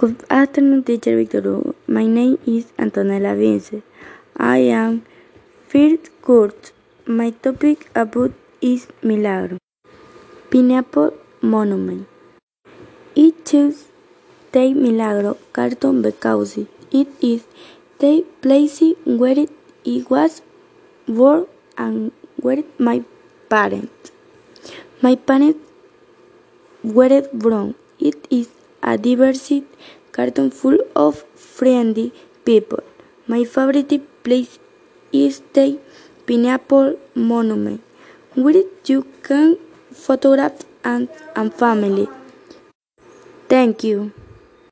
Good afternoon, teacher Victor Hugo. My name is Antonella Vince. I am first course. My topic about is Milagro. Pineapple Monument. It chose the Milagro cartoon because it is the place where it was born and where my parents. My parents were born. It is a diverse cartoon full of friendly people. My favorite place is the Pineapple Monument, where you can photograph and, and family. Thank you.